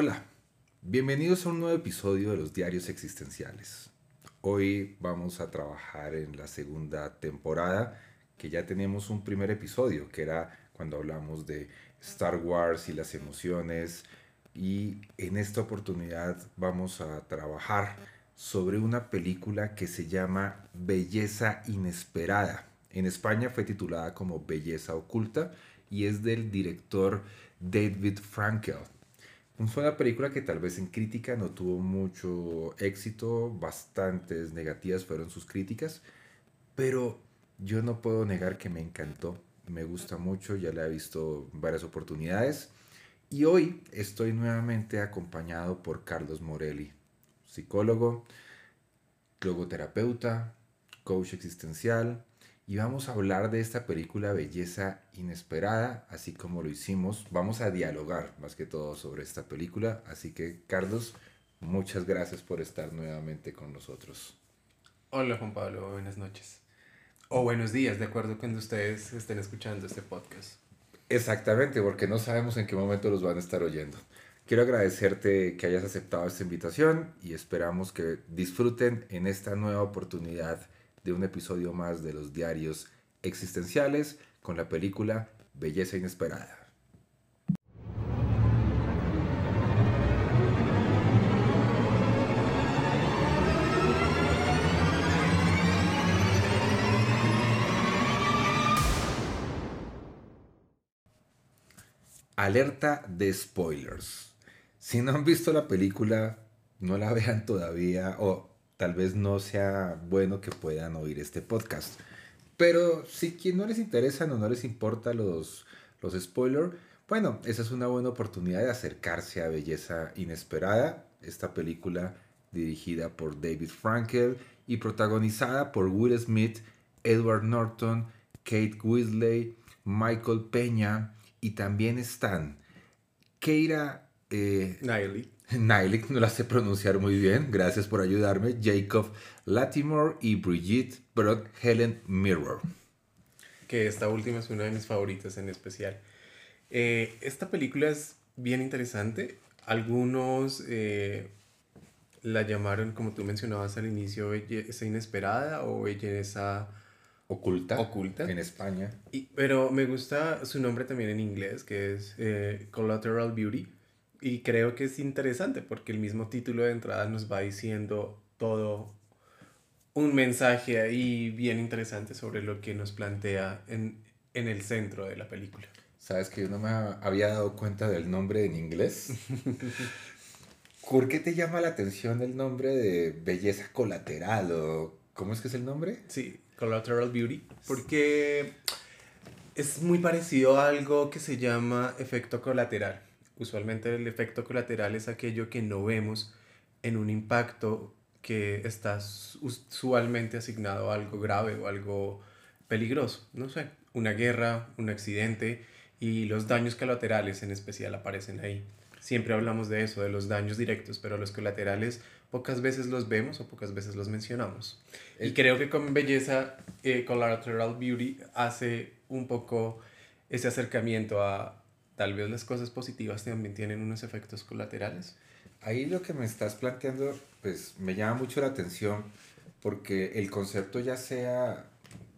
Hola, bienvenidos a un nuevo episodio de los Diarios Existenciales. Hoy vamos a trabajar en la segunda temporada, que ya tenemos un primer episodio, que era cuando hablamos de Star Wars y las emociones. Y en esta oportunidad vamos a trabajar sobre una película que se llama Belleza Inesperada. En España fue titulada como Belleza Oculta y es del director David Frankel. Fue una película que tal vez en crítica no tuvo mucho éxito, bastantes negativas fueron sus críticas, pero yo no puedo negar que me encantó, me gusta mucho, ya la he visto varias oportunidades y hoy estoy nuevamente acompañado por Carlos Morelli, psicólogo, logoterapeuta, coach existencial, y vamos a hablar de esta película Belleza Inesperada, así como lo hicimos. Vamos a dialogar más que todo sobre esta película, así que Carlos, muchas gracias por estar nuevamente con nosotros. Hola Juan Pablo, buenas noches. O buenos días, de acuerdo cuando ustedes estén escuchando este podcast. Exactamente, porque no sabemos en qué momento los van a estar oyendo. Quiero agradecerte que hayas aceptado esta invitación y esperamos que disfruten en esta nueva oportunidad de un episodio más de los diarios existenciales con la película Belleza Inesperada. Alerta de spoilers. Si no han visto la película, no la vean todavía o tal vez no sea bueno que puedan oír este podcast. Pero si quien no les interesan o no les importa los, los spoilers, bueno, esa es una buena oportunidad de acercarse a Belleza Inesperada, esta película dirigida por David Frankel y protagonizada por Will Smith, Edward Norton, Kate Weasley, Michael Peña y también están Keira eh, Nylik, no la sé pronunciar muy bien, gracias por ayudarme. Jacob Latimore y Brigitte Brock Helen Mirror. Que esta última es una de mis favoritas en especial. Eh, esta película es bien interesante. Algunos eh, la llamaron, como tú mencionabas al inicio, belleza inesperada o belleza oculta, oculta. en España. Y, pero me gusta su nombre también en inglés, que es eh, Collateral Beauty y creo que es interesante porque el mismo título de entrada nos va diciendo todo un mensaje ahí bien interesante sobre lo que nos plantea en, en el centro de la película. Sabes que yo no me había dado cuenta del nombre en inglés. ¿Por qué te llama la atención el nombre de belleza colateral o cómo es que es el nombre? Sí, Collateral Beauty. Porque es muy parecido a algo que se llama efecto colateral. Usualmente el efecto colateral es aquello que no vemos en un impacto que está usualmente asignado a algo grave o algo peligroso. No sé, una guerra, un accidente y los daños colaterales en especial aparecen ahí. Siempre hablamos de eso, de los daños directos, pero los colaterales pocas veces los vemos o pocas veces los mencionamos. Y creo que con belleza, eh, Collateral Beauty hace un poco ese acercamiento a, tal vez las cosas positivas también tienen unos efectos colaterales. Ahí lo que me estás planteando, pues me llama mucho la atención porque el concepto ya sea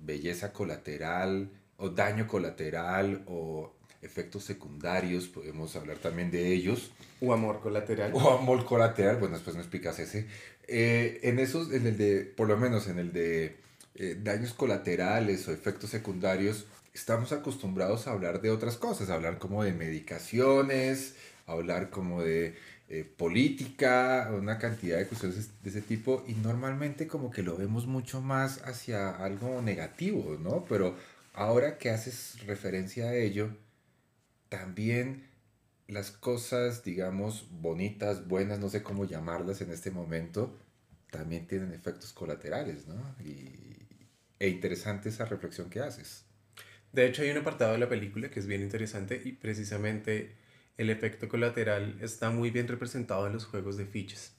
belleza colateral o daño colateral o efectos secundarios, podemos hablar también de ellos. O amor colateral. O amor colateral, bueno, después me explicas ese. Eh, en esos, en el de, por lo menos en el de eh, daños colaterales o efectos secundarios, estamos acostumbrados a hablar de otras cosas, a hablar como de medicaciones, a hablar como de eh, política, una cantidad de cuestiones de ese tipo, y normalmente como que lo vemos mucho más hacia algo negativo, ¿no? Pero ahora que haces referencia a ello, también las cosas, digamos, bonitas, buenas, no sé cómo llamarlas en este momento, también tienen efectos colaterales, ¿no? Y, e interesante esa reflexión que haces. De hecho, hay un apartado de la película que es bien interesante y precisamente el efecto colateral está muy bien representado en los juegos de fichas.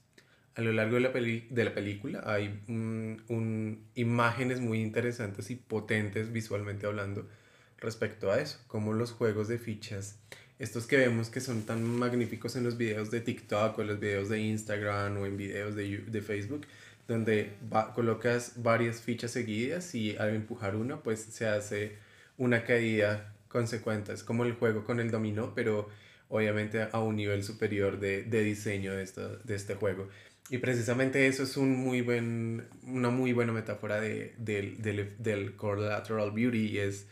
A lo largo de la, de la película hay un, imágenes muy interesantes y potentes visualmente hablando respecto a eso, como los juegos de fichas, estos que vemos que son tan magníficos en los videos de TikTok o en los videos de Instagram o en videos de, de Facebook, donde colocas varias fichas seguidas y al empujar uno pues se hace una caída consecuente. Es como el juego con el dominó, pero obviamente a un nivel superior de, de diseño de, de este juego. Y precisamente eso es un muy buen, una muy buena metáfora de, del, del, del collateral beauty y es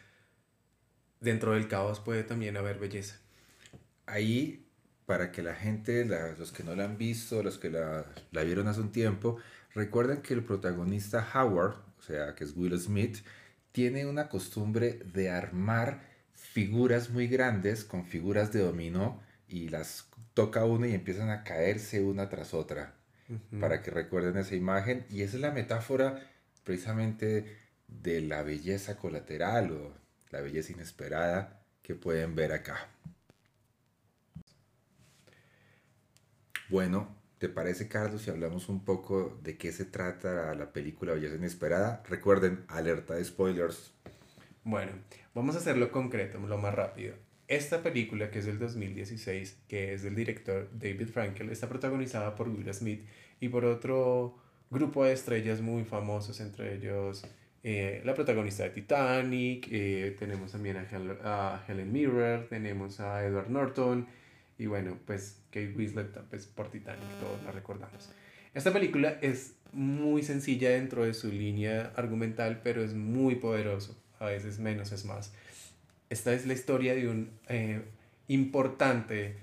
dentro del caos puede también haber belleza. Ahí, para que la gente, los que no la han visto, los que la, la vieron hace un tiempo, recuerden que el protagonista Howard, o sea, que es Will Smith, tiene una costumbre de armar figuras muy grandes con figuras de dominó y las toca uno y empiezan a caerse una tras otra para que recuerden esa imagen y esa es la metáfora precisamente de la belleza colateral o la belleza inesperada que pueden ver acá. Bueno, ¿Te parece, Carlos, si hablamos un poco de qué se trata la película Belleza Inesperada? Recuerden, alerta de spoilers. Bueno, vamos a hacerlo concreto, lo más rápido. Esta película, que es del 2016, que es del director David Frankel, está protagonizada por Will Smith y por otro grupo de estrellas muy famosos, entre ellos eh, la protagonista de Titanic, eh, tenemos también a, a Helen Mirren, tenemos a Edward Norton, y bueno, pues Kate Winslet, pues por Titanic, todos la recordamos. Esta película es muy sencilla dentro de su línea argumental, pero es muy poderoso. A veces menos es más. Esta es la historia de un eh, importante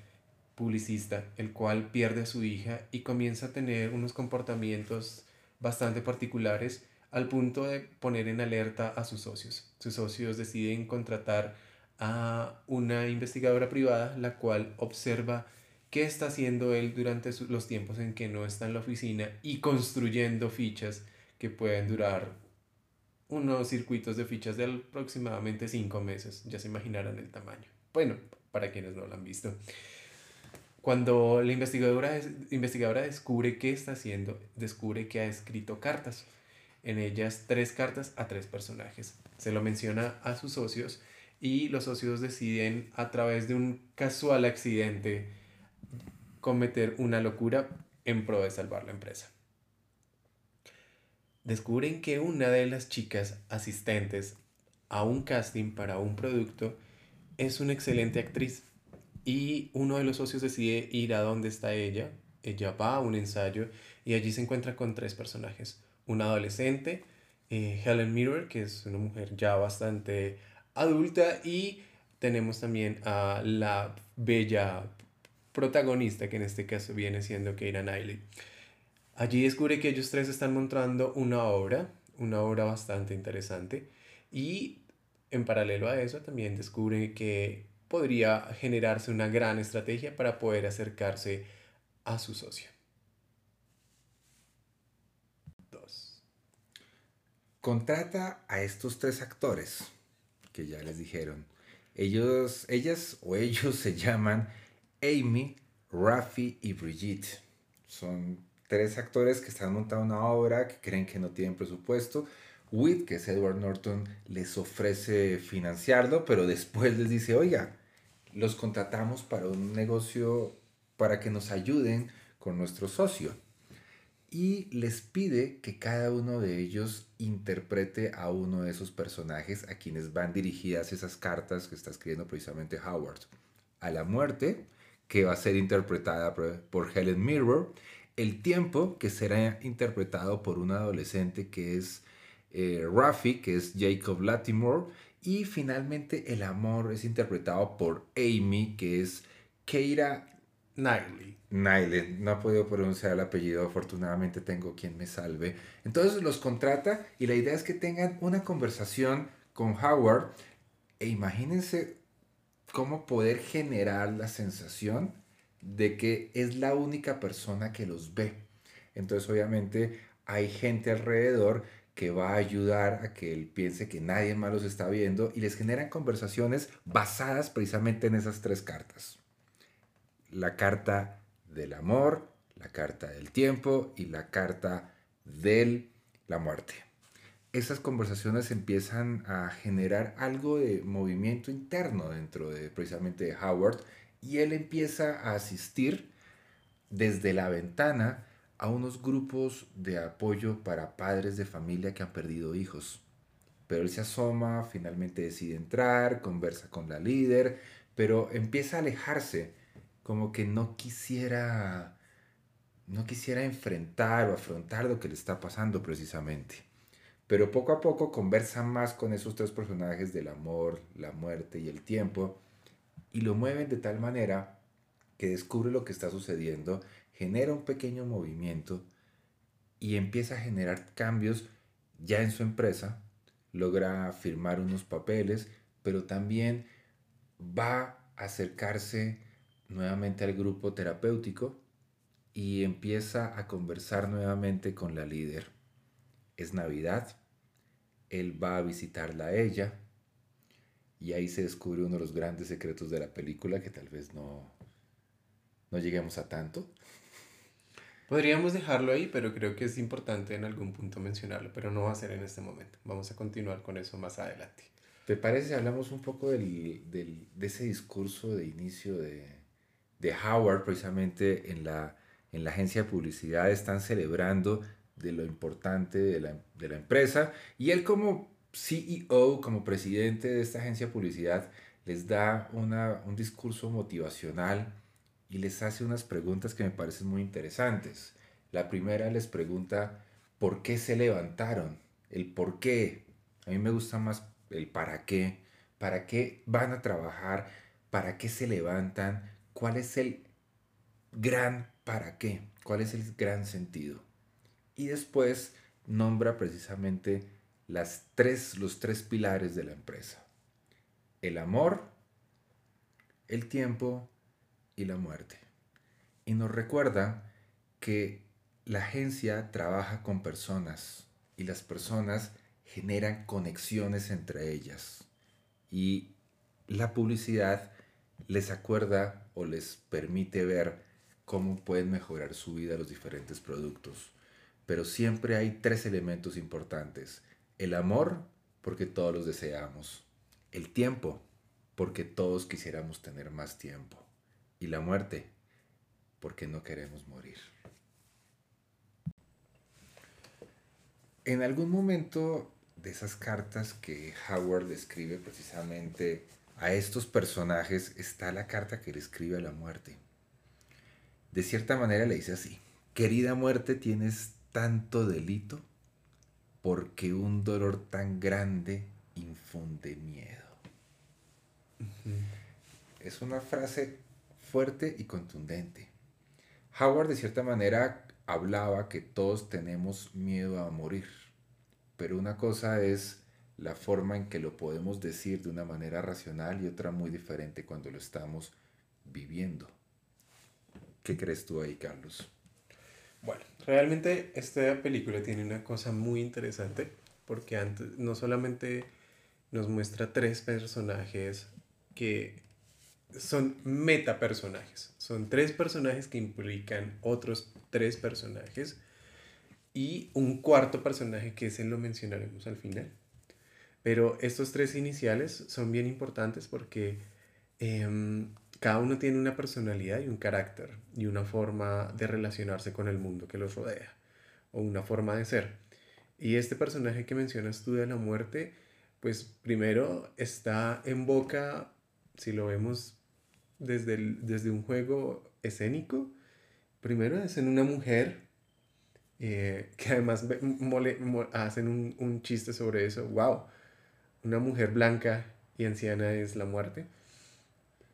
publicista, el cual pierde a su hija y comienza a tener unos comportamientos bastante particulares al punto de poner en alerta a sus socios. Sus socios deciden contratar a una investigadora privada, la cual observa qué está haciendo él durante los tiempos en que no está en la oficina y construyendo fichas que pueden durar unos circuitos de fichas de aproximadamente cinco meses. Ya se imaginarán el tamaño. Bueno, para quienes no lo han visto. Cuando la investigadora, investigadora descubre qué está haciendo, descubre que ha escrito cartas. En ellas tres cartas a tres personajes. Se lo menciona a sus socios y los socios deciden a través de un casual accidente cometer una locura en pro de salvar la empresa. Descubren que una de las chicas asistentes a un casting para un producto es una excelente actriz y uno de los socios decide ir a donde está ella. Ella va a un ensayo y allí se encuentra con tres personajes. Un adolescente, eh, Helen Mirror, que es una mujer ya bastante adulta y tenemos también a la bella protagonista que en este caso viene siendo Keira Knightley. Allí descubre que ellos tres están montando una obra, una obra bastante interesante y en paralelo a eso también descubre que podría generarse una gran estrategia para poder acercarse a su socio. Dos. Contrata a estos tres actores que ya les dijeron. Ellos, ellas o ellos se llaman Amy, Rafi y Brigitte. Son tres actores que están montando una obra, que creen que no tienen presupuesto. Whit, que es Edward Norton, les ofrece financiarlo, pero después les dice, oiga, los contratamos para un negocio para que nos ayuden con nuestro socio y les pide que cada uno de ellos interprete a uno de esos personajes a quienes van dirigidas esas cartas que está escribiendo precisamente Howard. A la muerte, que va a ser interpretada por Helen Mirror, el tiempo, que será interpretado por un adolescente que es eh, Rafi, que es Jacob Latimore, y finalmente el amor es interpretado por Amy, que es Keira Knightley. Nile, no ha podido pronunciar el apellido, afortunadamente tengo quien me salve. Entonces los contrata y la idea es que tengan una conversación con Howard e imagínense cómo poder generar la sensación de que es la única persona que los ve. Entonces obviamente hay gente alrededor que va a ayudar a que él piense que nadie más los está viendo y les generan conversaciones basadas precisamente en esas tres cartas. La carta del amor, la carta del tiempo y la carta de la muerte. Esas conversaciones empiezan a generar algo de movimiento interno dentro de precisamente de Howard y él empieza a asistir desde la ventana a unos grupos de apoyo para padres de familia que han perdido hijos. Pero él se asoma, finalmente decide entrar, conversa con la líder, pero empieza a alejarse, como que no quisiera no quisiera enfrentar o afrontar lo que le está pasando precisamente. Pero poco a poco conversa más con esos tres personajes del amor, la muerte y el tiempo y lo mueven de tal manera que descubre lo que está sucediendo, genera un pequeño movimiento y empieza a generar cambios ya en su empresa, logra firmar unos papeles, pero también va a acercarse nuevamente al grupo terapéutico y empieza a conversar nuevamente con la líder. Es Navidad, él va a visitarla a ella, y ahí se descubre uno de los grandes secretos de la película que tal vez no, no lleguemos a tanto. Podríamos dejarlo ahí, pero creo que es importante en algún punto mencionarlo, pero no va a ser en este momento. Vamos a continuar con eso más adelante. ¿Te parece si hablamos un poco del, del, de ese discurso de inicio de, de Howard, precisamente en la, en la agencia de publicidad? Están celebrando de lo importante de la, de la empresa y él como CEO, como presidente de esta agencia de publicidad, les da un discurso motivacional y les hace unas preguntas que me parecen muy interesantes. La primera les pregunta por qué se levantaron, el por qué. A mí me gusta más el para qué, para qué van a trabajar, para qué se levantan, cuál es el gran para qué, cuál es el gran sentido. Y después nombra precisamente las tres, los tres pilares de la empresa. El amor, el tiempo y la muerte. Y nos recuerda que la agencia trabaja con personas y las personas generan conexiones entre ellas. Y la publicidad les acuerda o les permite ver cómo pueden mejorar su vida los diferentes productos. Pero siempre hay tres elementos importantes. El amor, porque todos los deseamos. El tiempo, porque todos quisiéramos tener más tiempo. Y la muerte, porque no queremos morir. En algún momento de esas cartas que Howard escribe precisamente a estos personajes está la carta que le escribe a la muerte. De cierta manera le dice así, querida muerte, tienes tanto delito porque un dolor tan grande infunde miedo. Es una frase fuerte y contundente. Howard de cierta manera hablaba que todos tenemos miedo a morir, pero una cosa es la forma en que lo podemos decir de una manera racional y otra muy diferente cuando lo estamos viviendo. ¿Qué crees tú ahí, Carlos? Bueno, realmente esta película tiene una cosa muy interesante porque antes no solamente nos muestra tres personajes que son metapersonajes, son tres personajes que implican otros tres personajes y un cuarto personaje que ese lo mencionaremos al final. Pero estos tres iniciales son bien importantes porque em, cada uno tiene una personalidad y un carácter y una forma de relacionarse con el mundo que los rodea o una forma de ser. Y este personaje que mencionas tú de la muerte, pues primero está en boca, si lo vemos desde, desde un juego escénico, primero es en una mujer eh, que además hacen un, un chiste sobre eso, wow, una mujer blanca y anciana es la muerte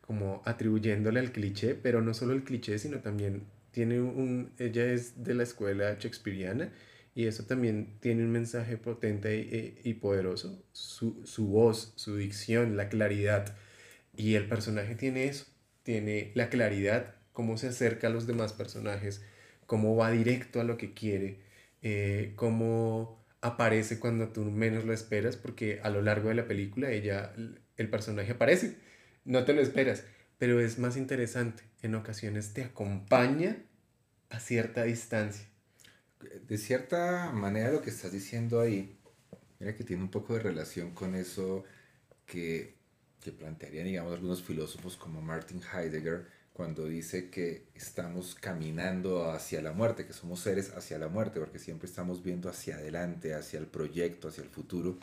como atribuyéndole al cliché, pero no solo el cliché, sino también tiene un, ella es de la escuela shakespeariana y eso también tiene un mensaje potente y, y poderoso, su, su, voz, su dicción, la claridad. Y el personaje tiene eso, tiene la claridad, cómo se acerca a los demás personajes, cómo va directo a lo que quiere, eh, cómo aparece cuando tú menos lo esperas, porque a lo largo de la película ella, el personaje aparece, no te lo esperas, pero es más interesante, en ocasiones te acompaña a cierta distancia. De cierta manera lo que estás diciendo ahí, mira que tiene un poco de relación con eso que, que plantearían, digamos, algunos filósofos como Martin Heidegger, cuando dice que estamos caminando hacia la muerte, que somos seres hacia la muerte, porque siempre estamos viendo hacia adelante, hacia el proyecto, hacia el futuro.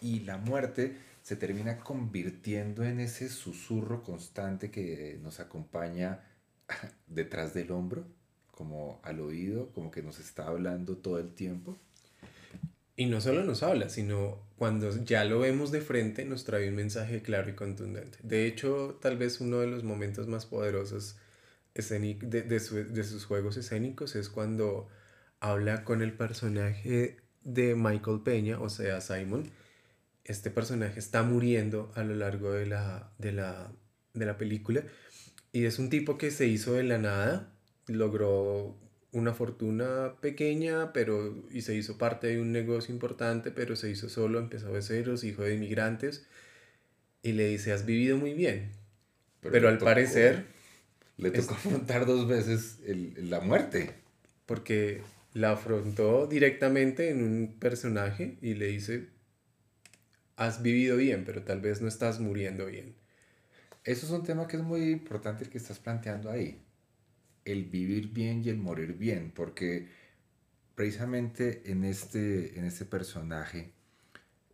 Y la muerte se termina convirtiendo en ese susurro constante que nos acompaña detrás del hombro, como al oído, como que nos está hablando todo el tiempo. Y no solo nos habla, sino cuando ya lo vemos de frente nos trae un mensaje claro y contundente. De hecho, tal vez uno de los momentos más poderosos de, de, sus juegos escénicos es cuando habla con el personaje de Michael Peña, o sea, Simon. Este personaje está muriendo a lo largo de la, de la, de la película y es un tipo que se hizo de la nada, logró una fortuna pequeña, pero y se hizo parte de un negocio importante, pero se hizo solo, empezó de ceros, hijo de inmigrantes, y le dice, has vivido muy bien. Pero, al parecer... Le tocó afrontar dos veces la muerte. Porque la afrontó directamente en un personaje y le dice, has vivido bien, pero tal vez no estás muriendo bien. Eso es un tema que es muy importante el que estás planteando ahí el vivir bien y el morir bien, porque precisamente en este, en este personaje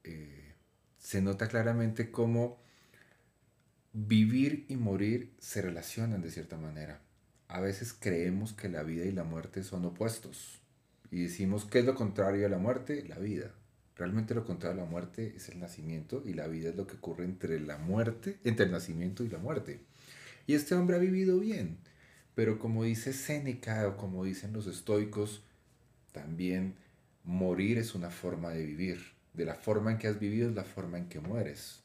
eh, se nota claramente cómo vivir y morir se relacionan de cierta manera. A veces creemos que la vida y la muerte son opuestos y decimos, ¿qué es lo contrario a la muerte? La vida. Realmente lo contrario a la muerte es el nacimiento y la vida es lo que ocurre entre la muerte, entre el nacimiento y la muerte. Y este hombre ha vivido bien pero como dice Séneca o como dicen los estoicos, también morir es una forma de vivir. De la forma en que has vivido es la forma en que mueres.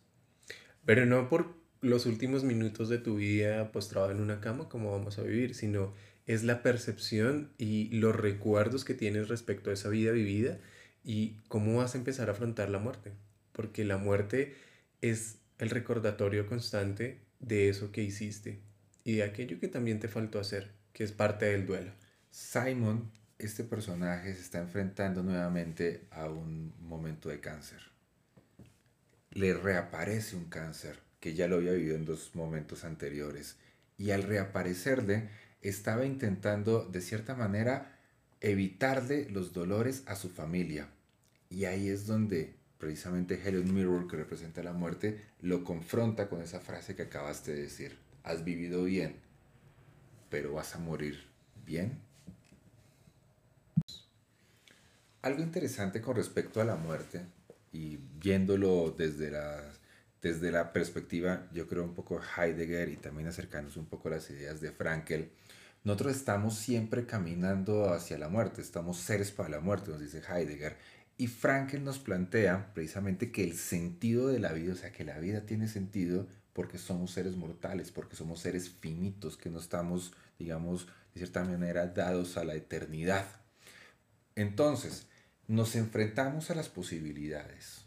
Pero no por los últimos minutos de tu vida postrado en una cama como vamos a vivir, sino es la percepción y los recuerdos que tienes respecto a esa vida vivida y cómo vas a empezar a afrontar la muerte. Porque la muerte es el recordatorio constante de eso que hiciste, y de aquello que también te faltó hacer, que es parte del duelo. Simon, este personaje se está enfrentando nuevamente a un momento de cáncer. Le reaparece un cáncer que ya lo había vivido en dos momentos anteriores. Y al reaparecerle, estaba intentando de cierta manera evitarle los dolores a su familia. Y ahí es donde precisamente Helen Mirror, que representa la muerte, lo confronta con esa frase que acabaste de decir has vivido bien, pero vas a morir bien. Algo interesante con respecto a la muerte y viéndolo desde la, desde la perspectiva, yo creo un poco Heidegger y también acercarnos un poco a las ideas de Frankel, nosotros estamos siempre caminando hacia la muerte, estamos seres para la muerte, nos dice Heidegger. Y Frankel nos plantea precisamente que el sentido de la vida, o sea, que la vida tiene sentido porque somos seres mortales, porque somos seres finitos, que no estamos, digamos, de cierta manera dados a la eternidad. Entonces, nos enfrentamos a las posibilidades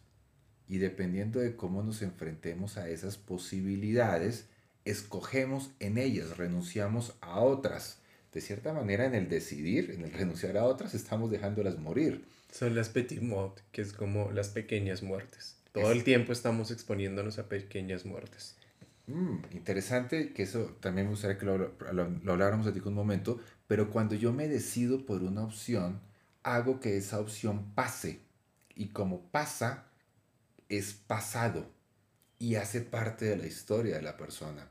y dependiendo de cómo nos enfrentemos a esas posibilidades, escogemos en ellas, renunciamos a otras. De cierta manera, en el decidir, en el renunciar a otras, estamos dejándolas morir. Son las petit mort, que es como las pequeñas muertes. Todo el tiempo estamos exponiéndonos a pequeñas muertes. Mm, interesante, que eso también me gustaría que lo, lo, habláramos de ti un momento, pero cuando yo me decido por una opción, hago que esa opción pase. Y como pasa, es pasado y hace parte de la historia de la persona.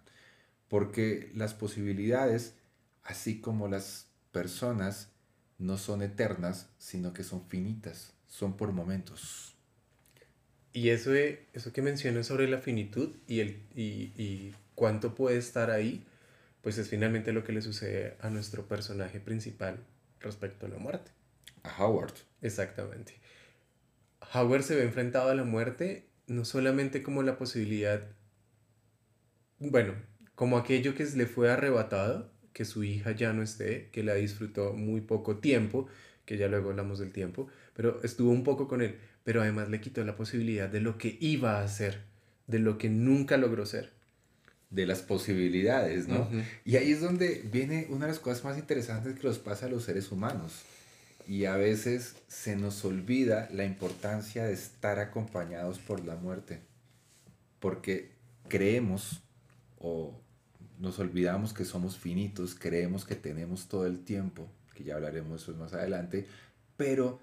Porque las posibilidades, así como las personas, no son eternas, sino que son finitas, son por momentos. Y eso, eso que mencionas sobre la finitud y, el, y, y cuánto puede estar ahí, pues es finalmente lo que le sucede a nuestro personaje principal respecto a la muerte. A Howard. Exactamente. Howard se ve enfrentado a la muerte no solamente como la posibilidad bueno, como aquello que le fue arrebatado, que su hija ya no esté, que la disfrutó muy poco tiempo, que ya luego hablamos del tiempo, pero estuvo un poco con él, pero además le quitó la posibilidad de lo que iba a ser, de lo que nunca logró ser. De las posibilidades, ¿no? Y ahí es donde viene una de las cosas más interesantes que nos pasa a los seres humanos. Y a veces se nos olvida la importancia de estar acompañados por la muerte. Porque creemos o nos olvidamos que somos finitos, creemos que tenemos todo el tiempo, que ya hablaremos eso más adelante, pero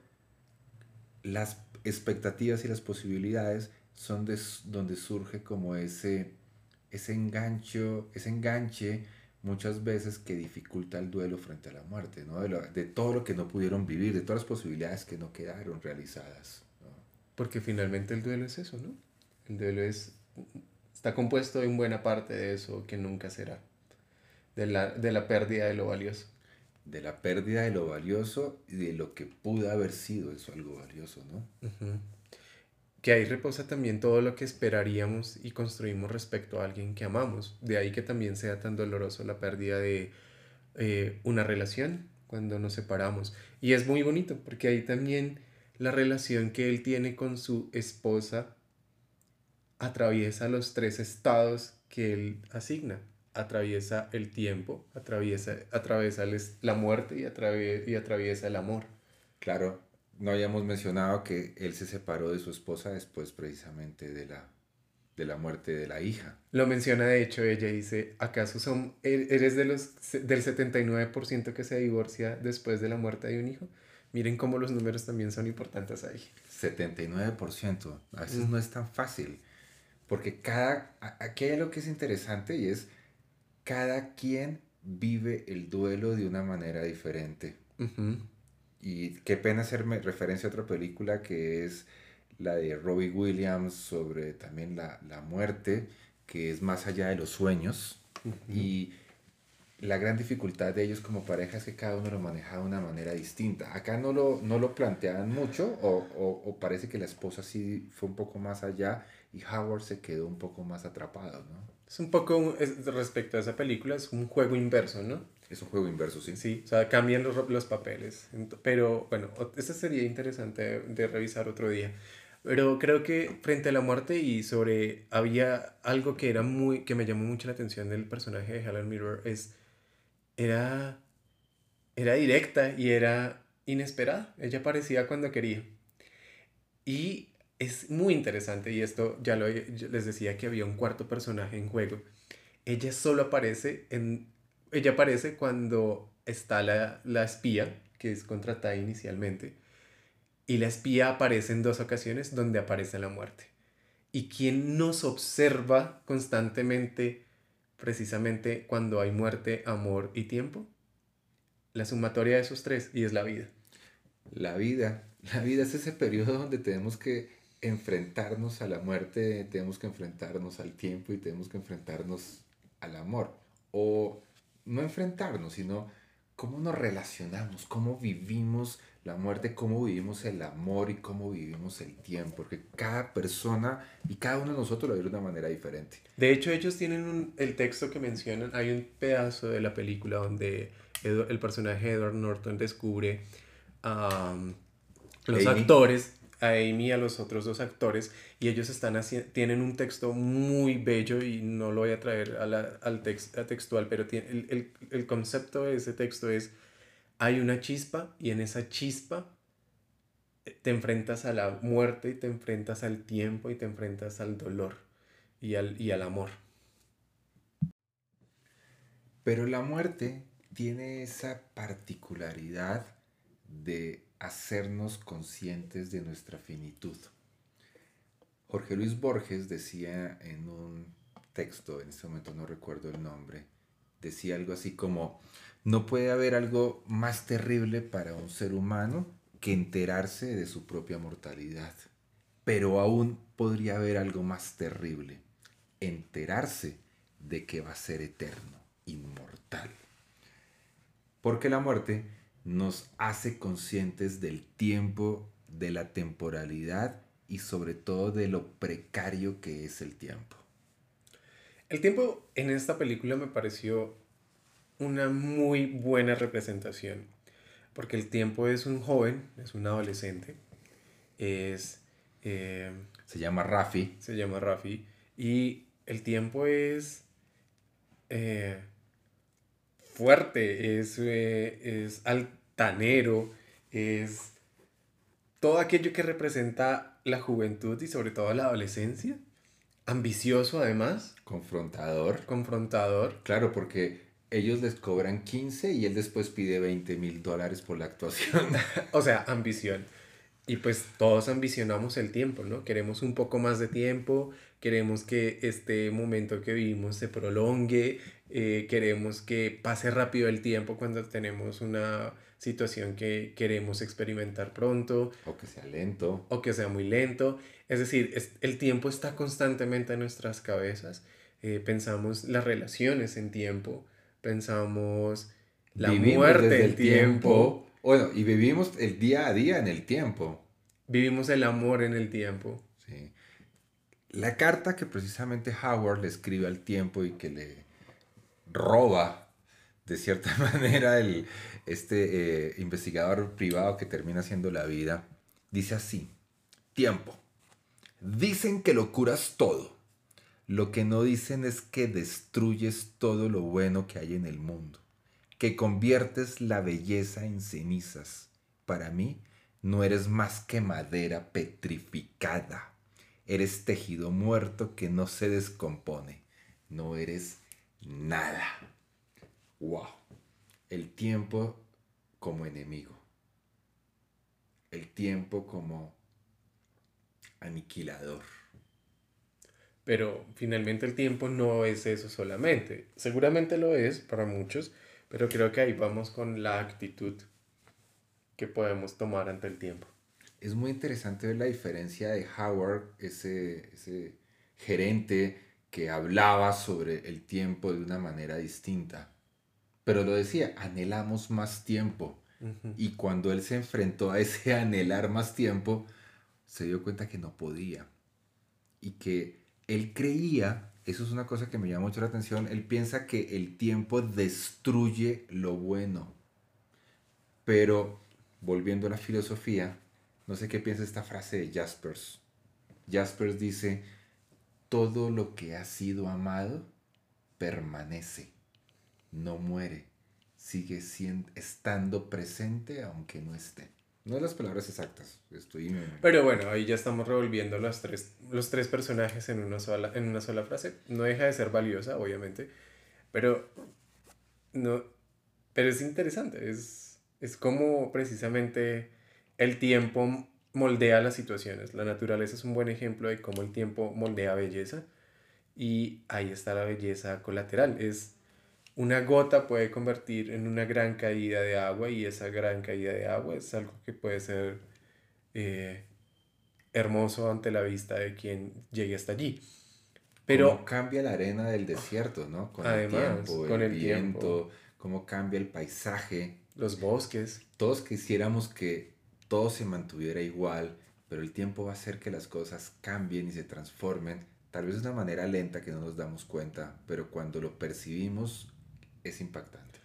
las expectativas y las posibilidades son de, donde surge como ese, ese engancho, ese enganche muchas veces que dificulta el duelo frente a la muerte, ¿no? de, todo lo que no pudieron vivir, de todas las posibilidades que no quedaron realizadas. Porque finalmente el duelo es eso, ¿no? El duelo es, está compuesto en buena parte de eso que nunca será, de la, de la pérdida de lo valioso. De la pérdida de lo valioso y de lo que pudo haber sido eso algo valioso, ¿no? que ahí reposa también todo lo que esperaríamos y construimos respecto a alguien que amamos. De ahí que también sea tan doloroso la pérdida de eh, una relación cuando nos separamos. Y es muy bonito porque ahí también la relación que él tiene con su esposa atraviesa los tres estados que él asigna. Atraviesa el tiempo, atraviesa, atraviesa la muerte y, y atraviesa el amor. Claro, no habíamos mencionado que él se separó de su esposa después precisamente de la, de la muerte de la hija. Lo menciona de hecho, ella dice, ¿acaso son, e-, eres de los, del 79% que se divorcia después de la muerte de un hijo? Miren cómo los números también son importantes ahí. 79%, a veces no es tan fácil, porque cada, aquí hay algo que es interesante y es, cada quien vive el duelo de una manera diferente. Y qué pena hacerme referencia a otra película que es la de Robbie Williams sobre también la, la muerte, que es más allá de los sueños. Y la gran dificultad de ellos como pareja es que cada uno lo maneja de una manera distinta. Acá no lo, no lo plantean mucho o, o, o, parece que la esposa sí fue un poco más allá y Howard se quedó un poco más atrapado, ¿no? Es un poco, respecto a esa película, es un juego inverso, ¿no? Es un juego inverso, sí. Sí, o sea, cambian los, los papeles. Pero bueno, eso sería interesante de, revisar otro día. Pero creo que frente a la muerte y sobre había algo que era muy que me llamó mucho la atención del personaje de Helen Mirror es era era directa y era inesperada. Ella aparecía cuando quería. Y es muy interesante y esto ya lo les decía que había un cuarto personaje en juego. Ella solo aparece en ella aparece cuando está la, la espía, que es contratada inicialmente, y la espía aparece en dos ocasiones donde aparece la muerte. Y quien nos observa constantemente, precisamente cuando hay muerte, amor y tiempo, la sumatoria de esos tres, y es la vida. La vida, la vida es ese periodo donde tenemos que enfrentarnos a la muerte, tenemos que enfrentarnos al tiempo y tenemos que enfrentarnos al amor. O no enfrentarnos, sino cómo nos relacionamos, cómo vivimos la muerte, cómo vivimos el amor y cómo vivimos el tiempo, porque cada persona y cada uno de nosotros lo vive de una manera diferente. De hecho, ellos tienen el texto que mencionan, hay un pedazo de la película donde el personaje de Edward Norton descubre a los actores a Amy y a los otros dos actores y ellos están tienen un texto muy bello y no lo voy a traer al textual, pero tiene, el, el, el, concepto de ese texto es, hay una chispa y en esa chispa eh, te enfrentas a la muerte y te enfrentas al tiempo y te enfrentas al dolor y al, y al amor. Pero la muerte tiene esa particularidad de hacernos conscientes de nuestra finitud. Jorge Luis Borges decía en un texto, en este momento no recuerdo el nombre, decía algo así como, no puede haber algo más terrible para un ser humano que enterarse de su propia mortalidad, pero aún podría haber algo más terrible, enterarse de que va a ser eterno, inmortal. Porque la muerte nos hace conscientes del tiempo, de la temporalidad y sobre todo de lo precario que es el tiempo. El tiempo en esta película me pareció una muy buena representación, porque el tiempo es un joven, es un adolescente, es... Eh, se llama Rafi. Se llama Rafi, y el tiempo es... Eh, fuerte, es, eh, es altanero, es todo aquello que representa la juventud y sobre todo la adolescencia. Ambicioso además. Confrontador. Confrontador. Claro, porque ellos les cobran 15 y él después pide 20 mil dólares por la actuación. o sea, ambición. Y pues todos ambicionamos el tiempo, ¿no? Queremos un poco más de tiempo, queremos que este momento que vivimos se prolongue, eh, queremos que pase rápido el tiempo cuando tenemos una situación que queremos experimentar pronto. O que sea lento. O que sea muy lento. Es decir, el tiempo está constantemente en nuestras cabezas. Eh, pensamos las relaciones en tiempo, pensamos la muerte del tiempo. Bueno, y vivimos el día a día en el tiempo. Vivimos el amor en el tiempo. Sí. La carta que precisamente Howard le escribe al tiempo y que le roba de cierta manera el, este eh, investigador privado que termina siendo la vida, dice así, tiempo. Dicen que lo curas todo. Lo que no dicen es que destruyes todo lo bueno que hay en el mundo, que conviertes la belleza en cenizas. Para mí, no eres más que madera petrificada. Eres tejido muerto que no se descompone. No eres nada. Wow. El tiempo como enemigo. El tiempo como aniquilador. Pero finalmente el tiempo no es eso solamente. Seguramente lo es para muchos, pero creo que ahí vamos con la actitud que podemos tomar ante el tiempo. Es muy interesante ver la diferencia de Howard, ese, ese gerente que hablaba sobre el tiempo de una manera distinta. Pero lo decía, anhelamos más tiempo. Y cuando él se enfrentó a ese anhelar más tiempo, se dio cuenta que no podía. Y que él creía, eso es una cosa que me llama mucho la atención, él piensa que el tiempo destruye lo bueno. Pero, volviendo a la filosofía, no sé qué piensa esta frase de Jaspers. Jaspers dice, todo lo que ha sido amado permanece, no muere, sigue siendo, estando presente aunque no esté. No las palabras exactas, estoy... Pero bueno, ahí ya estamos revolviendo los tres, los tres personajes en una, sola, en una sola frase. No deja de ser valiosa, obviamente, pero, no, pero es interesante, es, es como precisamente el tiempo moldea las situaciones. La naturaleza es un buen ejemplo de cómo el tiempo moldea belleza y ahí está la belleza colateral. Es una gota puede convertir en una gran caída de agua y esa gran caída de agua es algo que puede ser eh, hermoso ante la vista de quien llegue hasta allí. Pero cómo cambia la arena del desierto, ¿no? Con el tiempo, con el, viento, cómo cambia el paisaje, los bosques. Todos quisiéramos que todo se mantuviera igual, pero el tiempo va a hacer que las cosas cambien y se transformen, tal vez de una manera lenta que no nos damos cuenta, pero cuando lo percibimos es impactante.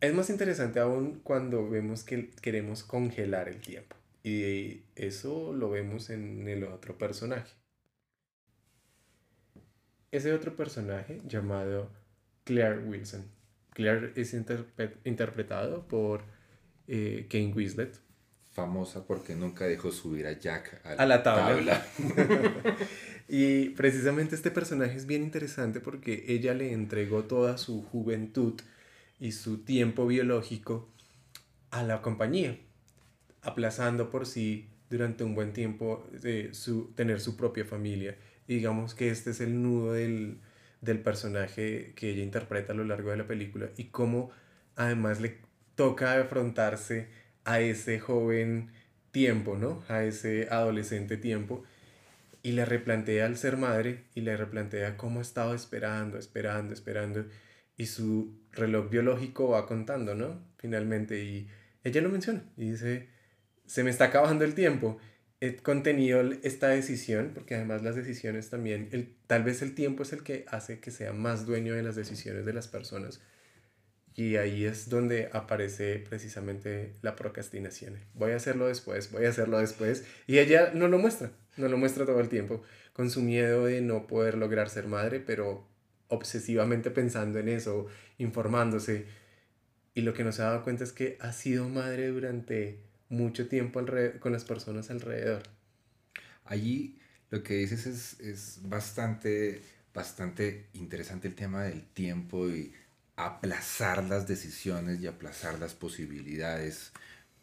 Es más interesante aún cuando vemos que queremos congelar el tiempo. Y eso lo vemos en el otro personaje. Ese otro personaje llamado Claire Wilson. Claire es interpretado por eh, Kane Winslet, famosa porque nunca dejó subir a Jack a, la tabla. y precisamente este personaje es bien interesante porque ella le entregó toda su juventud y su tiempo biológico a la compañía, aplazando por sí durante un buen tiempo de su, tener su propia familia. Digamos que este es el nudo del, del personaje que ella interpreta a lo largo de la película y cómo además le toca afrontarse a ese joven tiempo, ¿no? A ese adolescente tiempo. Y le replantea al ser madre y le replantea cómo ha estado esperando, esperando, esperando. Y su reloj biológico va contando, ¿no? Finalmente. Y ella lo menciona y dice, se me está acabando el tiempo. he contenido esta decisión, porque además las decisiones también, el, tal vez el tiempo es el que hace que sea más dueño de las decisiones de las personas. Y ahí es donde aparece precisamente la procrastinación. Voy a hacerlo después, voy a hacerlo después. Y ella no lo muestra, no lo muestra todo el tiempo, con su miedo de no poder lograr ser madre, pero obsesivamente pensando en eso, informándose. Y lo que no se ha dado cuenta es que ha sido madre durante mucho tiempo con las personas alrededor. Allí lo que dices es, es bastante, bastante interesante el tema del tiempo y aplazar las decisiones y aplazar las posibilidades,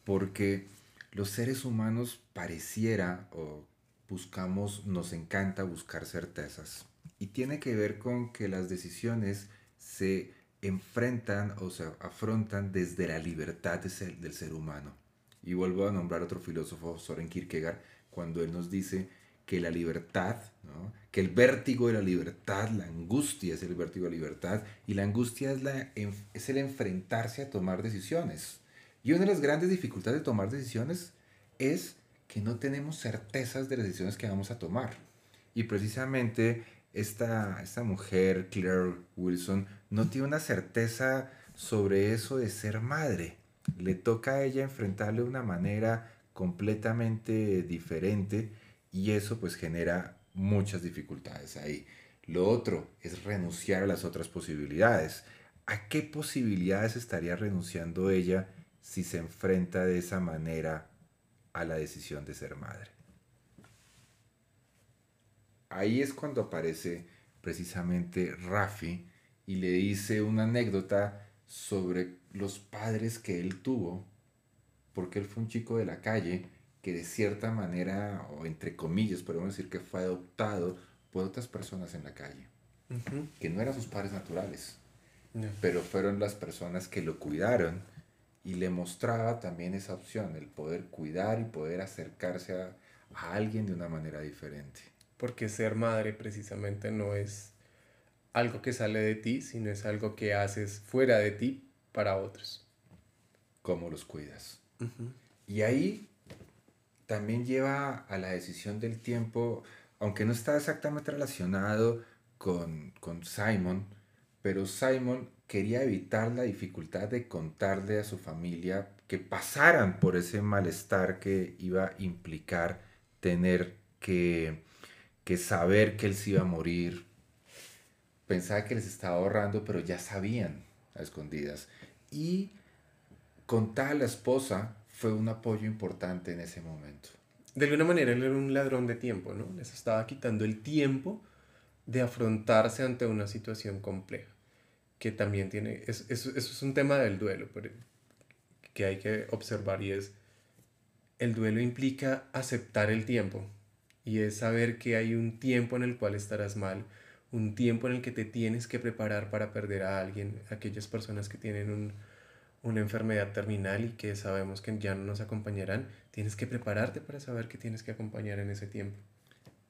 porque los seres humanos pareciera o buscamos, nos encanta buscar certezas. Y tiene que ver con que las decisiones se enfrentan o se afrontan desde la libertad del ser humano. Y vuelvo a nombrar otro filósofo, Soren Kierkegaard, cuando él nos dice que la libertad, que el vértigo de la libertad, la angustia es el vértigo de la libertad, y la angustia es, la, es el enfrentarse a tomar decisiones. Y una de las grandes dificultades de tomar decisiones es que no tenemos certezas de las decisiones que vamos a tomar. Y precisamente esta, esta mujer, Claire Wilson, no tiene una certeza sobre eso de ser madre le toca a ella enfrentarle de una manera completamente diferente y eso pues genera muchas dificultades ahí. Lo otro es renunciar a las otras posibilidades. ¿A qué posibilidades estaría renunciando ella si se enfrenta de esa manera a la decisión de ser madre? Ahí es cuando aparece precisamente Rafi y le dice una anécdota sobre los padres que él tuvo, porque él fue un chico de la calle que de cierta manera, o entre comillas, podemos decir que fue adoptado por otras personas en la calle, que no eran sus padres naturales, pero fueron las personas que lo cuidaron y le mostraba también esa opción, el poder cuidar y poder acercarse a, a alguien de una manera diferente. Porque ser madre precisamente no es algo que sale de ti, sino es algo que haces fuera de ti para otros. ¿Cómo los cuidas? Y ahí también lleva a la decisión del tiempo, aunque no está exactamente relacionado con, con Simon, pero Simon quería evitar la dificultad de contarle a su familia que pasaran por ese malestar que iba a implicar tener que, que saber que él se iba a morir. Pensaba que les estaba ahorrando, pero ya sabían a escondidas. Y contar a la esposa fue un apoyo importante en ese momento. De alguna manera él era un ladrón de tiempo, ¿no? Les estaba quitando el tiempo de afrontarse ante una situación compleja, que también tiene, eso es un tema del duelo que hay que observar y es, el duelo implica aceptar el tiempo y es saber que hay un tiempo en el cual estarás mal, un tiempo en el que te tienes que preparar para perder a alguien, aquellas personas que tienen una enfermedad terminal y que sabemos que ya no nos acompañarán, tienes que prepararte para saber que tienes que acompañar en ese tiempo.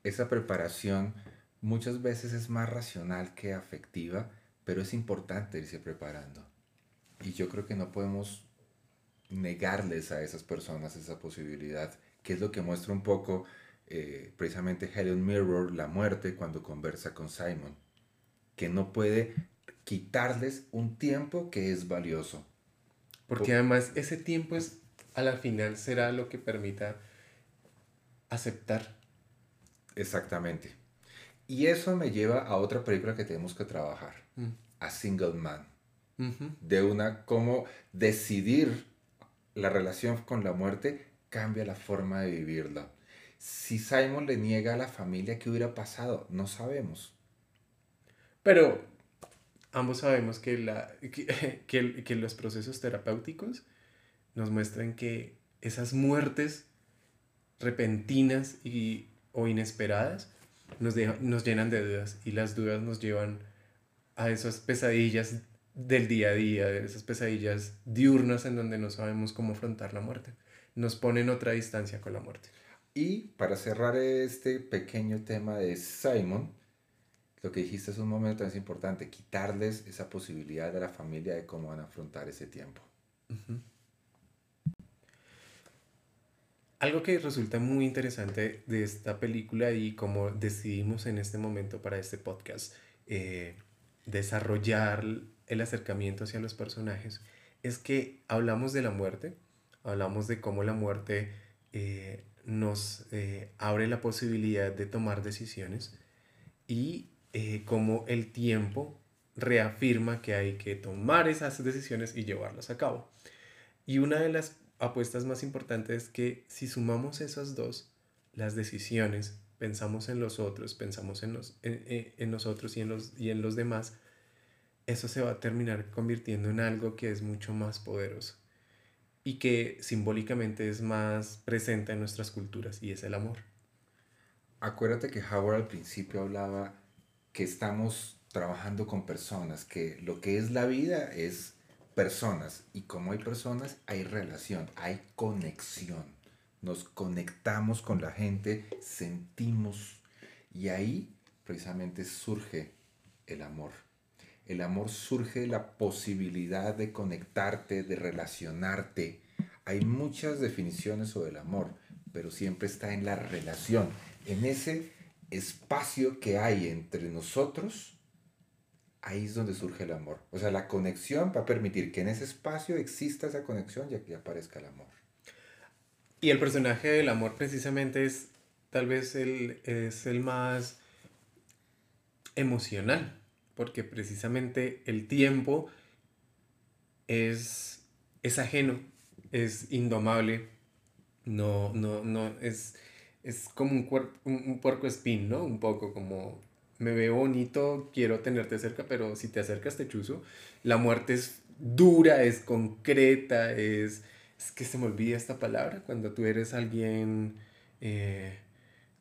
Esa preparación muchas veces es más racional que afectiva, pero es importante irse preparando. Y yo creo que no podemos negarles a esas personas esa posibilidad, que es lo que muestra un poco eh, precisamente Helen Mirror, la muerte, cuando conversa con Simon, que no puede quitarles un tiempo que es valioso. Porque además ese tiempo es, a la final, será lo que permita aceptar. Exactamente. Y eso me lleva a otra película que tenemos que trabajar, mm. A Single Man. De una, cómo decidir la relación con la muerte cambia la forma de vivirla. Si Simon le niega a la familia, ¿qué hubiera pasado? No sabemos. Pero ambos sabemos que, la, que, que, los procesos terapéuticos nos muestran que esas muertes repentinas y, o inesperadas nos, nos llenan de dudas y las dudas nos llevan a esas pesadillas del día a día, esas pesadillas diurnas en donde no sabemos cómo afrontar la muerte. Nos ponen otra distancia con la muerte. Y para cerrar este pequeño tema de Simon, lo que dijiste es un momento es importante, quitarles esa posibilidad a la familia de cómo van a afrontar ese tiempo. algo que resulta muy interesante de esta película y como decidimos en este momento para este podcast eh, desarrollar el acercamiento hacia los personajes es que hablamos de la muerte, hablamos de cómo la muerte eh, nos eh, abre la posibilidad de tomar decisiones y cómo el tiempo reafirma que hay que tomar esas decisiones y llevarlas a cabo. Y una de las apuestas más importantes es que si sumamos esas dos, las decisiones, pensamos en los otros, pensamos en, los, en, nosotros y en, los, y en los demás, eso se va a terminar convirtiendo en algo que es mucho más poderoso y que simbólicamente es más presente en nuestras culturas y es el amor. Acuérdate que Howard al principio hablaba que estamos trabajando con personas, que lo que es la vida es personas y como hay personas hay relación, hay conexión. Nos conectamos con la gente, sentimos y ahí precisamente surge el amor. El amor surge de la posibilidad de conectarte, de relacionarte. Hay muchas definiciones sobre el amor, pero siempre está en la relación, en ese espacio que hay entre nosotros ahí es donde surge el amor. O sea, la conexión va a permitir que en ese espacio exista esa conexión y aquí aparezca el amor. Y el personaje del amor precisamente es tal vez el, es el más emocional, porque precisamente el tiempo es, es ajeno, es indomable, no, no, no, es, es como un, un, un puerco espín, ¿no? Un poco como me veo bonito, quiero tenerte cerca, pero si te acercas te chuzo. La muerte es dura, es concreta, es... Es que se me olvida esta palabra cuando tú eres alguien eh,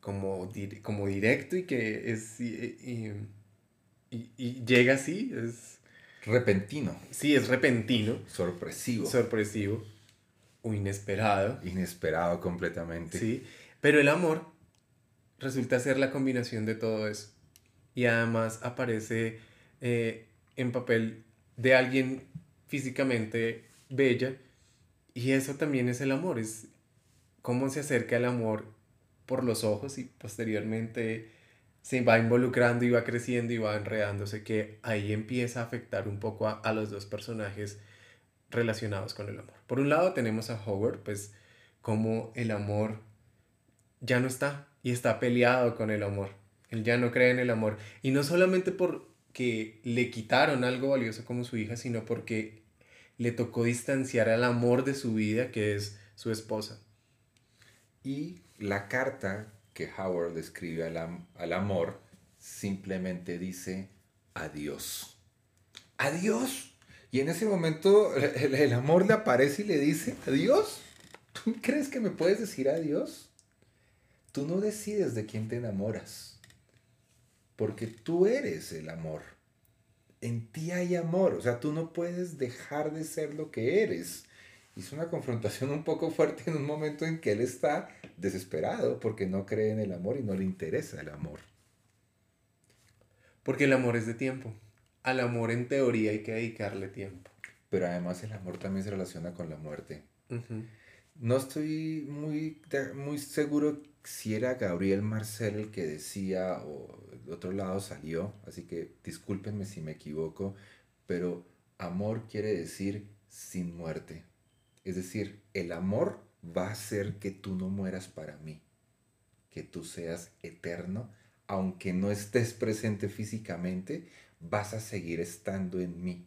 como, como directo y que es... Y, y, llega así, es... Repentino. Sí, es repentino. Sorpresivo. Sorpresivo. O inesperado. Inesperado completamente. Sí, pero el amor resulta ser la combinación de todo eso y además aparece eh, en papel de alguien físicamente bella y eso también es el amor, es cómo se acerca el amor por los ojos y posteriormente se va involucrando y va creciendo y va enredándose que ahí empieza a afectar un poco a, los dos personajes relacionados con el amor. Por un lado tenemos a Howard, pues como el amor ya no está y está peleado con el amor él ya no cree en el amor. Y no solamente porque le quitaron algo valioso como su hija, sino porque le tocó distanciar al amor de su vida, que es su esposa. Y la carta que Howard escribe al, amor simplemente dice adiós. Adiós. Y en ese momento el, el, amor le aparece y le dice, adiós. ¿Tú crees que me puedes decir adiós? Tú no decides de quién te enamoras porque tú eres el amor. En ti hay amor, o sea, tú no puedes dejar de ser lo que eres. Es una confrontación un poco fuerte en un momento en que él está desesperado porque no cree en el amor y no le interesa el amor. Porque el amor es de tiempo. Al amor en teoría hay que dedicarle tiempo. Pero además el amor también se relaciona con la muerte. No estoy muy, muy seguro si era Gabriel Marcel el que decía, o de otro lado salió, así que discúlpenme si me equivoco, pero amor quiere decir sin muerte. Es decir, el amor va a hacer que tú no mueras para mí, que tú seas eterno, aunque no estés presente físicamente, vas a seguir estando en mí,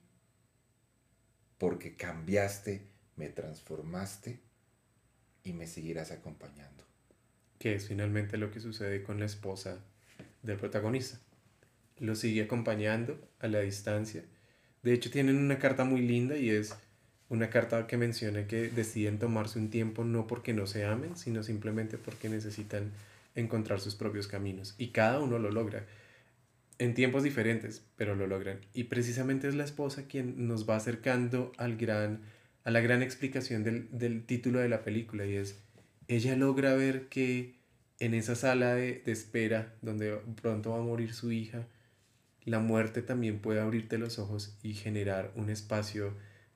porque cambiaste, me transformaste y me seguirás acompañando que es finalmente lo que sucede con la esposa del protagonista. Lo sigue acompañando a la distancia. De hecho, tienen una carta muy linda y es una carta que menciona que deciden tomarse un tiempo no porque no se amen, sino simplemente porque necesitan encontrar sus propios caminos. Y cada uno lo logra en tiempos diferentes, pero lo logran. Y precisamente es la esposa quien nos va acercando al gran, a la gran explicación del, del título de la película y es ella logra ver que en esa sala de, espera donde pronto va a morir su hija, la muerte también puede abrirte los ojos y generar un espacio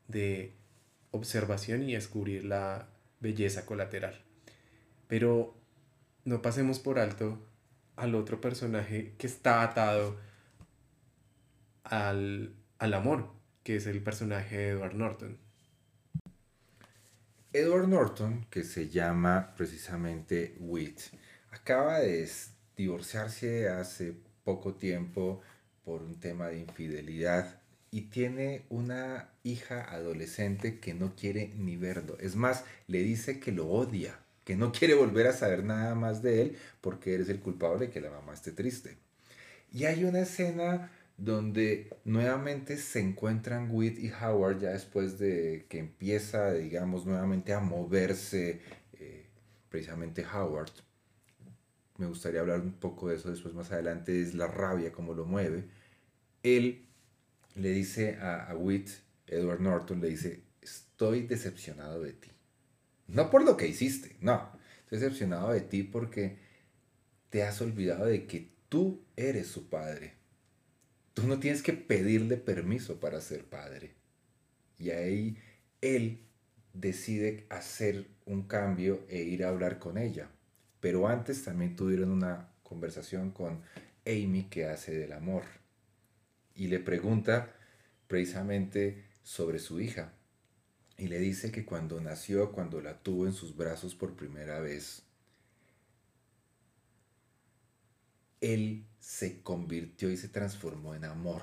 de observación y descubrir la belleza colateral. Pero no pasemos por alto al otro personaje que está atado al, al amor, que es el personaje de Edward Norton. Edward Norton, que se llama precisamente Wit, acaba de divorciarse hace poco tiempo por un tema de infidelidad y tiene una hija adolescente que no quiere ni verlo. Es más, le dice que lo odia, que no quiere volver a saber nada más de él porque eres el culpable de que la mamá esté triste. Y hay una escena donde nuevamente se encuentran Witt y Howard ya después de que empieza, digamos, nuevamente a moverse eh, precisamente Howard. Me gustaría hablar un poco de eso después más adelante, es la rabia como lo mueve. Él le dice a, a Witt, Edward Norton, le dice, estoy decepcionado de ti. No por lo que hiciste, no. Estoy decepcionado de ti porque te has olvidado de que tú eres su padre Tú no tienes que pedirle permiso para ser padre. Y ahí él decide hacer un cambio e ir a hablar con ella. Pero antes también tuvieron una conversación con Amy que hace del amor. Y le pregunta precisamente sobre su hija. Y le dice que cuando nació, cuando la tuvo en sus brazos por primera vez, él se convirtió y se transformó en amor.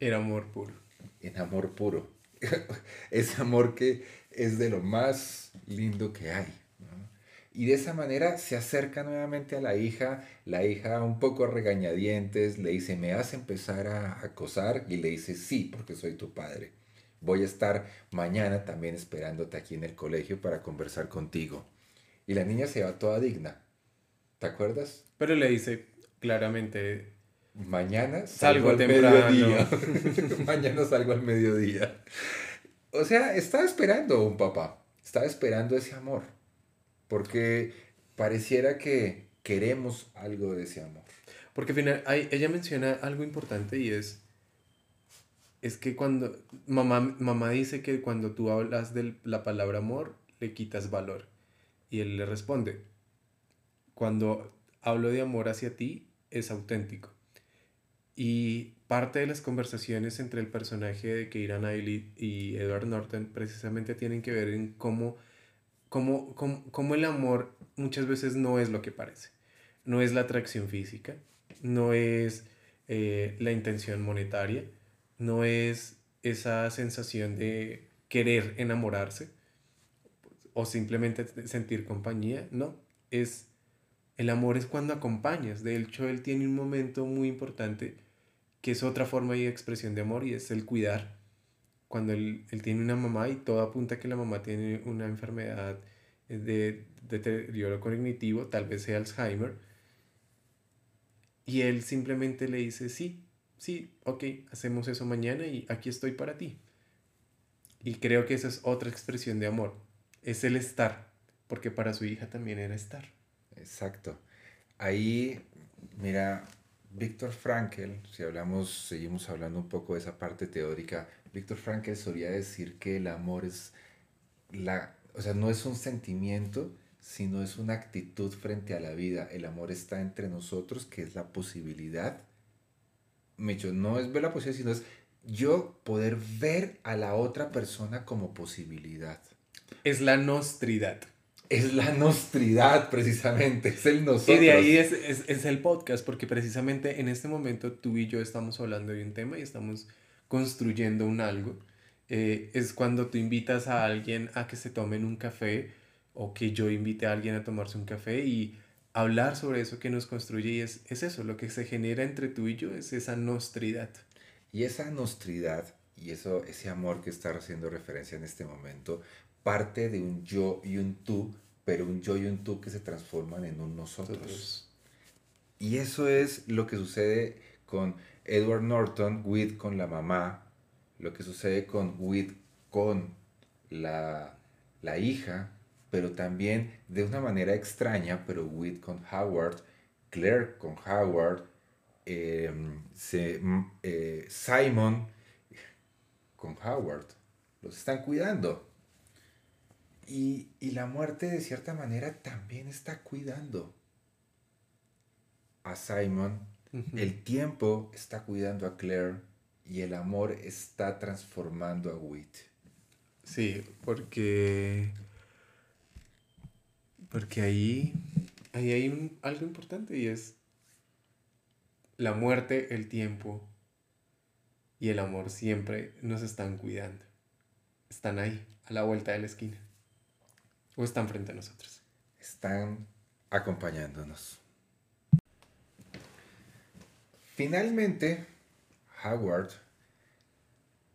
Era amor puro. En amor puro. Ese amor que es de lo más lindo que hay. Y de esa manera se acerca nuevamente a la hija, la hija un poco regañadientes, le dice, ¿me vas a empezar a acosar? Y le dice, sí, porque soy tu padre. Voy a estar mañana también esperándote aquí en el colegio para conversar contigo. Y la niña se va toda digna. ¿Te acuerdas? Pero le dice, claramente. Mañana salgo, al mediodía. Mañana salgo al mediodía. O sea, estaba esperando un papá. Estaba esperando ese amor. Porque pareciera que queremos algo de ese amor. Porque al final, ella menciona algo importante y es. Es que cuando. Mamá, mamá dice que cuando tú hablas de la palabra amor, le quitas valor. Y él le responde: Cuando hablo de amor hacia ti, es auténtico. Y parte de las conversaciones entre el personaje de Keira Knightley y Edward Norton precisamente tienen que ver en cómo, cómo, cómo, el amor muchas veces no es lo que parece. No es la atracción física, no es eh, la intención monetaria, no es esa sensación de querer enamorarse o simplemente sentir compañía, no, es el amor es cuando acompañas. De hecho, él tiene un momento muy importante que es otra forma de expresión de amor y es el cuidar. Cuando él, tiene una mamá y todo apunta a que la mamá tiene una enfermedad de, deterioro cognitivo, tal vez sea Alzheimer, y él simplemente le dice, sí, sí, ok, hacemos eso mañana y aquí estoy para ti. Y creo que esa es otra expresión de amor, es el estar, porque para su hija también era estar. Exacto. Ahí, mira, Víctor Frankel, si hablamos, seguimos hablando un poco de esa parte teórica, Víctor Frankel solía decir que el amor es la, o sea, no es un sentimiento, sino es una actitud frente a la vida. El amor está entre nosotros, que es la posibilidad. Me dicho, no es ver la posibilidad, sino es yo poder ver a la otra persona como posibilidad. Es la nostridad es la nostridad precisamente, es el nosotros. Y de ahí es, es, es, el podcast, porque precisamente en este momento tú y yo estamos hablando de un tema y estamos construyendo un algo. Eh, es cuando tú invitas a alguien a que se tomen un café o que yo invite a alguien a tomarse un café y hablar sobre eso que nos construye y es, es eso, lo que se genera entre tú y yo es esa nostridad. Y esa nostridad y eso, ese amor que está haciendo referencia en este momento parte de un yo y un tú, pero un yo y un tú que se transforman en un nosotros. Y eso es lo que sucede con Edward Norton, With con la mamá, lo que sucede con With con la, la hija, pero también de una manera extraña, pero With con Howard, Claire con Howard, em, eh, Simon con Howard. Los están cuidando. Y, la muerte de cierta manera también está cuidando a Simon. El tiempo está cuidando a Claire y el amor está transformando a Wit. Sí, porque porque ahí, ahí hay un, algo importante y es la muerte, el tiempo y el amor siempre nos están cuidando. Están ahí, a la vuelta de la esquina. O están frente a nosotros. Están acompañándonos. Finalmente, Howard,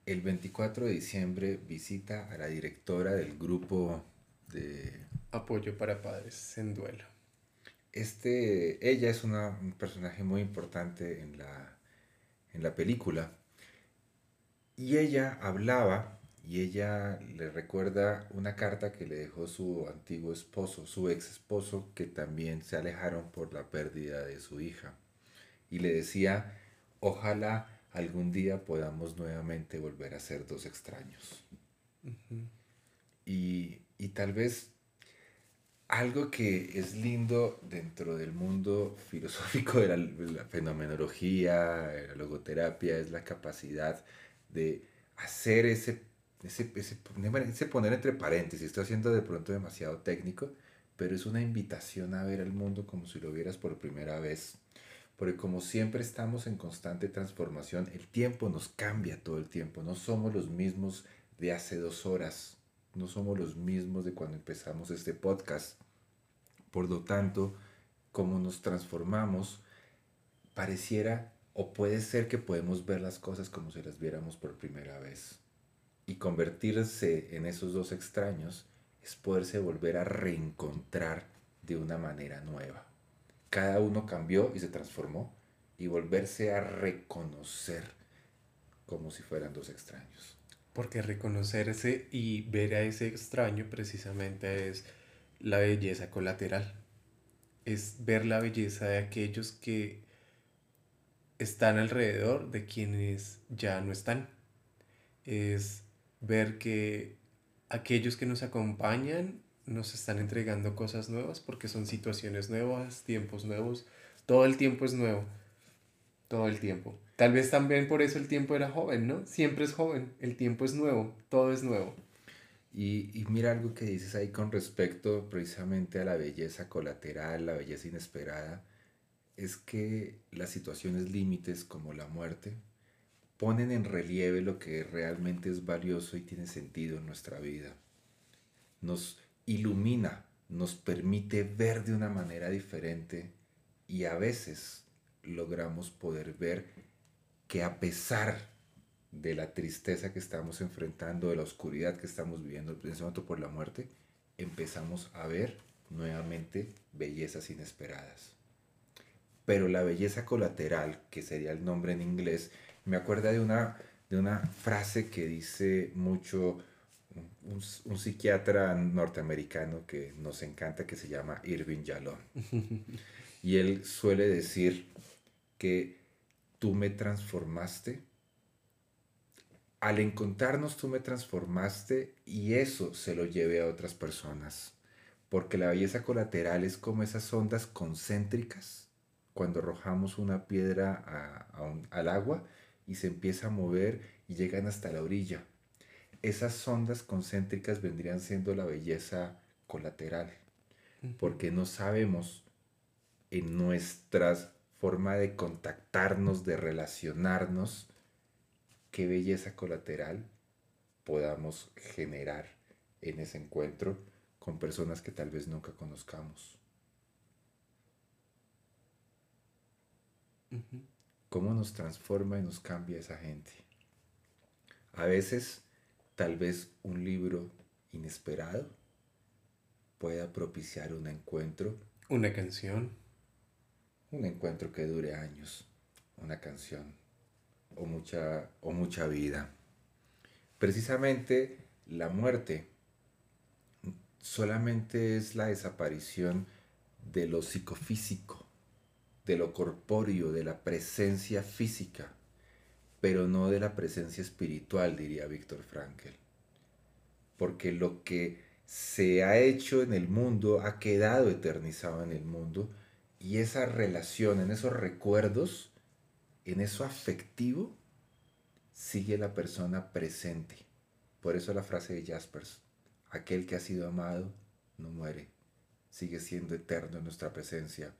el 24 de diciembre, visita a la directora del grupo de Apoyo para padres en duelo. Este, ella es una, un personaje muy importante en la, en la película. Y ella hablaba y ella le recuerda una carta que le dejó su antiguo esposo, su ex esposo, que también se alejaron por la pérdida de su hija. Y le decía, ojalá algún día podamos nuevamente volver a ser dos extraños. y, y tal vez algo que es lindo dentro del mundo filosófico de la, fenomenología, de la logoterapia, es la capacidad de hacer ese, ese, ese, poner entre paréntesis, estoy haciendo de pronto demasiado técnico, pero es una invitación a ver el mundo como si lo vieras por primera vez. Porque como siempre estamos en constante transformación, el tiempo nos cambia todo el tiempo, no somos los mismos de hace dos horas, no somos los mismos de cuando empezamos este podcast. Por lo tanto, como nos transformamos, pareciera o puede ser que podemos ver las cosas como si las viéramos por primera vez. Y convertirse en esos dos extraños es poderse volver a reencontrar de una manera nueva. Cada uno cambió y se transformó y volverse a reconocer como si fueran dos extraños. Porque reconocerse y ver a ese extraño precisamente es la belleza colateral. Es ver la belleza de aquellos que están alrededor de quienes ya no están. Es ver que aquellos que nos acompañan nos están entregando cosas nuevas porque son situaciones nuevas, tiempos nuevos. Todo el tiempo es nuevo. Todo el tiempo. Tal vez también por eso el tiempo era joven, ¿no? Siempre es joven, el tiempo es nuevo, todo es nuevo. Y, mira algo que dices ahí con respecto precisamente a la belleza colateral, la belleza inesperada, es que las situaciones límites como la muerte ponen en relieve lo que realmente es valioso y tiene sentido en nuestra vida. Nos ilumina, nos permite ver de una manera diferente y a veces logramos poder ver que a pesar de la tristeza que estamos enfrentando, de la oscuridad que estamos viviendo en ese momento por la muerte, empezamos a ver nuevamente bellezas inesperadas. Pero la belleza colateral, que sería el nombre en inglés, me acuerda de una, de una frase que dice mucho un, un, psiquiatra norteamericano que nos encanta, que se llama Irving Yalom. Y él suele decir que tú me transformaste. Al encontrarnos tú me transformaste y eso se lo llevé a otras personas. Porque la belleza colateral es como esas ondas concéntricas cuando arrojamos una piedra al agua y se empieza a mover y llegan hasta la orilla. Esas ondas concéntricas vendrían siendo la belleza colateral, porque no sabemos en nuestras forma de contactarnos, de relacionarnos, qué belleza colateral podamos generar en ese encuentro con personas que tal vez nunca conozcamos. ¿Cómo nos transforma y nos cambia esa gente? A veces, tal vez un libro inesperado pueda propiciar un encuentro. Una canción un encuentro que dure años, una canción o mucha, o mucha vida. Precisamente la muerte solamente es la desaparición de lo psicofísico, de lo corpóreo, de la presencia física, pero no de la presencia espiritual, diría Víctor Frankl. Porque lo que se ha hecho en el mundo, ha quedado eternizado en el mundo y esa relación, en esos recuerdos, en eso afectivo, sigue la persona presente. Por eso la frase de Jaspers, aquel que ha sido amado no muere, sigue siendo eterno en nuestra presencia.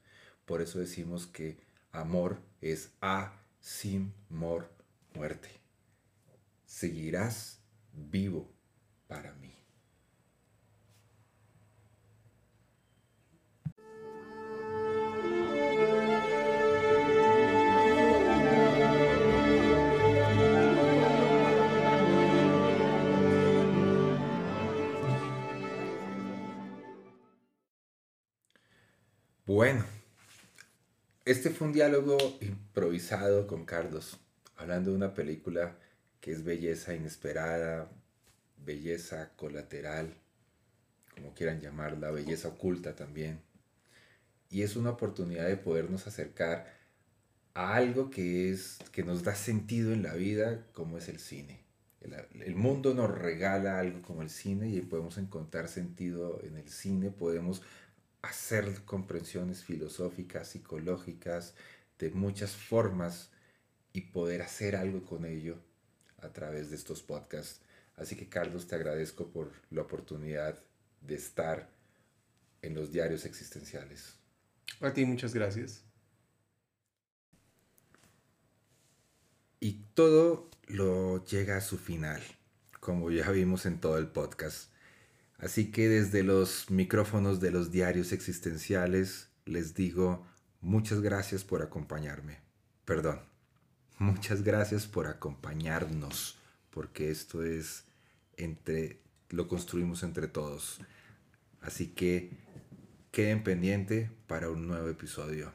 Por eso decimos que amor es a sin mor muerte. Seguirás vivo para mí. Bueno, este fue un diálogo improvisado con Carlos, hablando de una película que es belleza inesperada, belleza colateral, como quieran llamarla, belleza oculta también. Y es una oportunidad de podernos acercar a algo que, es, que nos da sentido en la vida, como es el cine. El, el mundo nos regala algo como el cine y podemos encontrar sentido en el cine, podemos hacer comprensiones filosóficas, psicológicas, de muchas formas y poder hacer algo con ello a través de estos podcasts. Así que Carlos, te agradezco por la oportunidad de estar en los diarios existenciales. A ti muchas gracias. Y todo lo llega a su final, como ya vimos en todo el podcast. Así que desde los micrófonos de los diarios existenciales les digo muchas gracias por acompañarme. Perdón, muchas gracias por acompañarnos, porque esto es entre lo construimos entre todos. Así que queden pendiente para un nuevo episodio.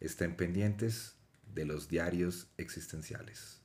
Estén pendientes de los diarios existenciales.